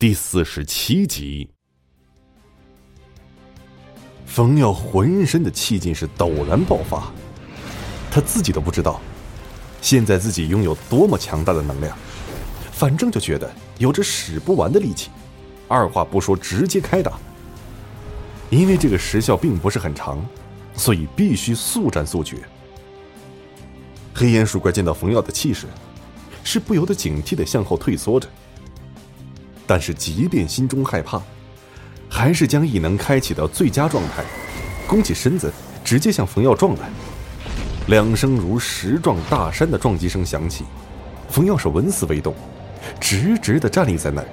第四十七集。冯耀浑身的气劲是陡然爆发，他自己都不知道，现在自己拥有多么强大的能量，反正就觉得有着使不完的力气，二话不说直接开打。因为这个时效并不是很长，所以必须速战速决。黑岩鼠怪见到冯耀的气势，是不由得警惕的向后退缩着，但是即便心中害怕。还是将异能开启到最佳状态，弓起身子，直接向冯耀撞来。两声如石撞大山的撞击声响起，冯耀是纹丝未动，直直的站立在那儿，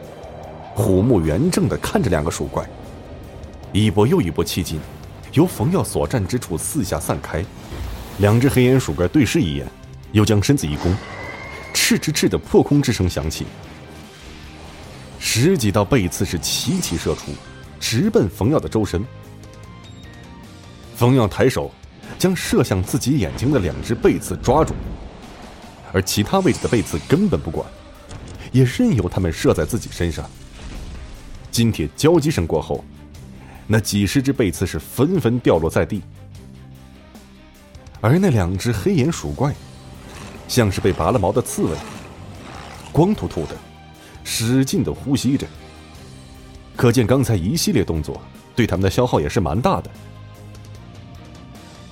虎目圆睁的看着两个鼠怪。一波又一波气劲由冯耀所站之处四下散开，两只黑眼鼠怪对视一眼，又将身子一弓，赤哧哧的破空之声响起，十几道背刺是齐齐射出。直奔冯耀的周身，冯耀抬手将射向自己眼睛的两只背刺抓住，而其他位置的背刺根本不管，也任由他们射在自己身上。金铁交击声过后，那几十只背刺是纷纷掉落在地，而那两只黑眼鼠怪，像是被拔了毛的刺猬，光秃秃的，使劲的呼吸着。可见刚才一系列动作对他们的消耗也是蛮大的。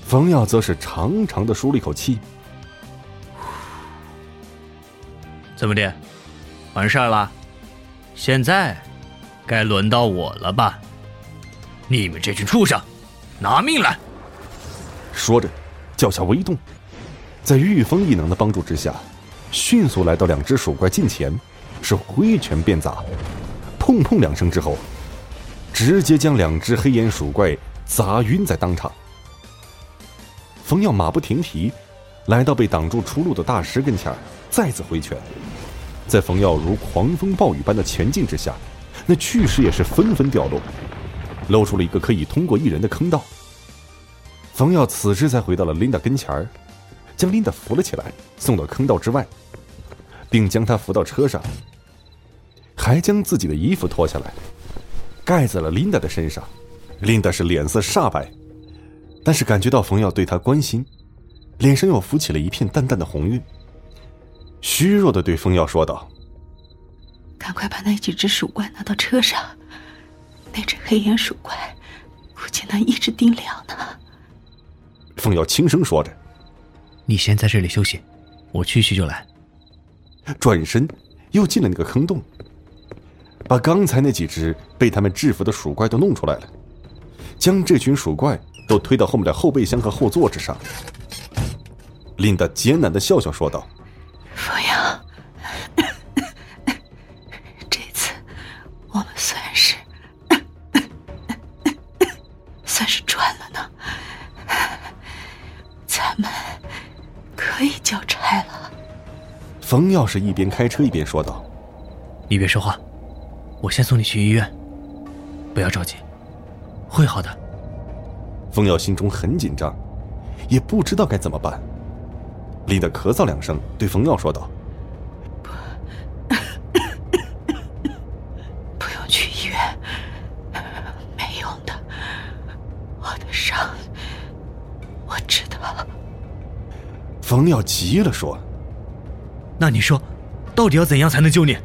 冯耀则是长长的舒了一口气，怎么的，完事儿了？现在该轮到我了吧？你们这群畜生，拿命来！说着，脚下微动，在御风异能的帮助之下，迅速来到两只鼠怪近前，是挥拳便砸。砰砰两声之后，直接将两只黑眼鼠怪砸晕在当场。冯耀马不停蹄，来到被挡住出路的大石跟前再次挥拳。在冯耀如狂风暴雨般的前进之下，那巨石也是纷纷掉落，露出了一个可以通过一人的坑道。冯耀此时才回到了琳达跟前儿将琳达扶了起来，送到坑道之外，并将她扶到车上。还将自己的衣服脱下来，盖在了琳达的身上。琳达是脸色煞白，但是感觉到冯耀对她关心，脸上又浮起了一片淡淡的红晕。虚弱的对冯耀说道：“赶快把那几只鼠怪拿到车上，那只黑眼鼠怪估计能一直盯两呢。”冯耀轻声说着：“你先在这里休息，我去去就来。”转身又进了那个坑洞。把刚才那几只被他们制服的鼠怪都弄出来了，将这群鼠怪都推到后面的后备箱和后座之上。琳达艰难的笑笑说道：“冯阳，这次我们算是算是赚了呢，咱们可以交差了。”冯耀是一边开车一边说道：“你别说话。”我先送你去医院，不要着急，会好的。冯耀心中很紧张，也不知道该怎么办。林达咳嗽两声，对冯耀说道：“不，不用去医院，没用的。我的伤，我知道。”冯耀急了，说：“那你说，到底要怎样才能救你？”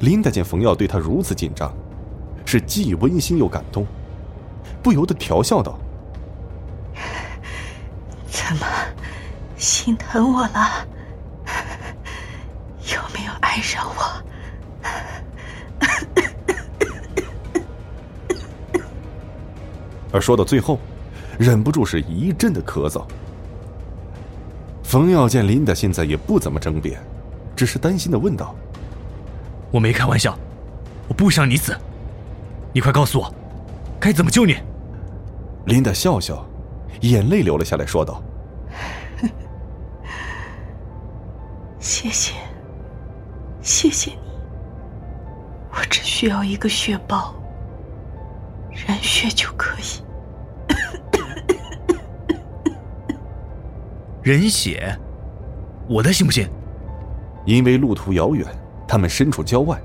琳达见冯耀对她如此紧张，是既温馨又感动，不由得调笑道：“怎么，心疼我了？有没有爱上我？” 而说到最后，忍不住是一阵的咳嗽。冯耀见琳达现在也不怎么争辩，只是担心的问道。我没开玩笑，我不想你死，你快告诉我，该怎么救你？琳达笑笑，眼泪流了下来，说道：“ 谢谢，谢谢你，我只需要一个血包，人血就可以。人血，我的信不信？因为路途遥远。他们身处郊外，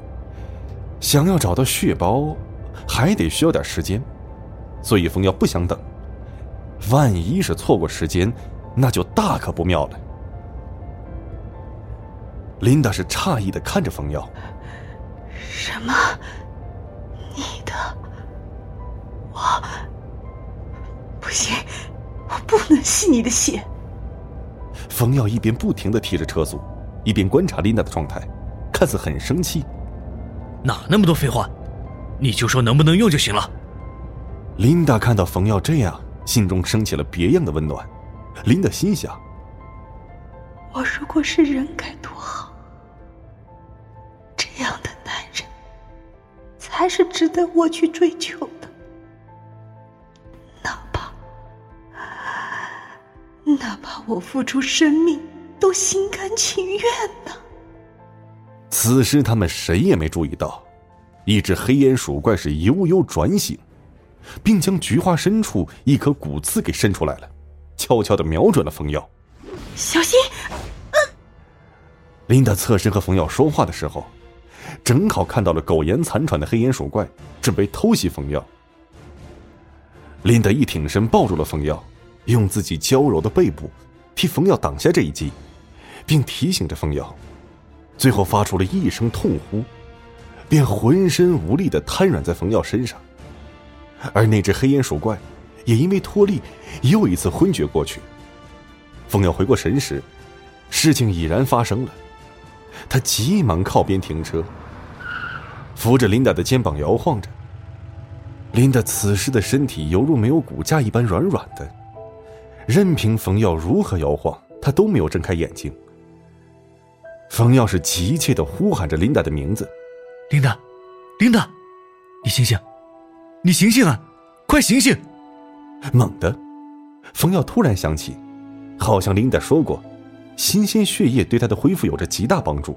想要找到血包，还得需要点时间，所以冯耀不想等。万一是错过时间，那就大可不妙了。琳达是诧异的看着冯耀：“什么？你的？我不行，我不能吸你的血。”冯耀一边不停的提着车速，一边观察琳达的状态，看似很生气。哪那么多废话？你就说能不能用就行了。琳达看到冯耀这样。心中升起了别样的温暖，琳达心想：“我如果是人该多好！这样的男人，才是值得我去追求的。哪怕，哪怕我付出生命，都心甘情愿呢。”此时他们谁也没注意到，一只黑烟鼠怪是悠悠转醒。并将菊花深处一颗骨刺给伸出来了，悄悄的瞄准了冯耀。小心！琳达侧身和冯耀说话的时候，正好看到了苟延残喘的黑烟鼠怪准备偷袭冯耀。琳达一挺身抱住了冯耀，用自己娇柔的背部替冯耀挡下这一击，并提醒着冯耀，最后发出了一声痛呼，便浑身无力的瘫软在冯耀身上。而那只黑鼹鼠怪，也因为脱力，又一次昏厥过去。冯耀回过神时，事情已然发生了。他急忙靠边停车，扶着琳达的肩膀摇晃着。琳达此时的身体犹如没有骨架一般软软的，任凭冯耀如何摇晃，他都没有睁开眼睛。冯耀是急切的呼喊着琳达的名字：“琳达，琳达，你醒醒！”你醒醒啊，快醒醒！猛地，冯耀突然想起，好像琳达说过，新鲜血液对他的恢复有着极大帮助。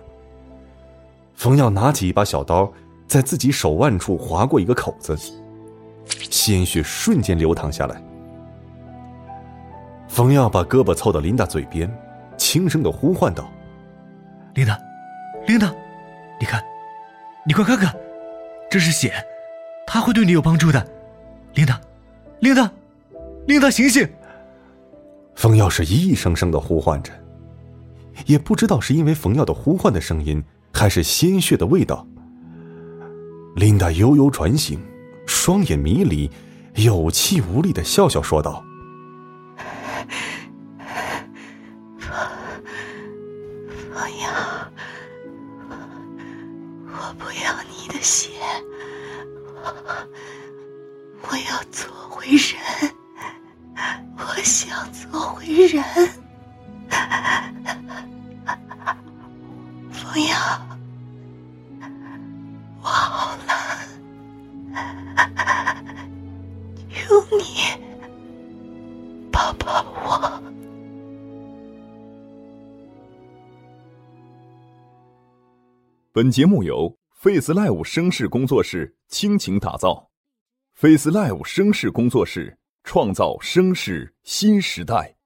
冯耀拿起一把小刀，在自己手腕处划过一个口子，鲜血瞬间流淌下来。冯耀把胳膊凑到琳达嘴边，轻声的呼唤道：“琳达，琳达，你看，你快看看，这是血。”他会对你有帮助的，琳达，琳达，琳达，醒醒！冯耀是一声声的呼唤着，也不知道是因为冯耀的呼唤的声音，还是鲜血的味道。琳达悠悠转醒，双眼迷离，有气无力的笑笑说道：“血。”我要做回人，我想做回人。冯瑶，我好了，求你抱抱我。本节目由 Face Live 声势工作室倾情打造。Face Live 声势工作室创造声势新时代。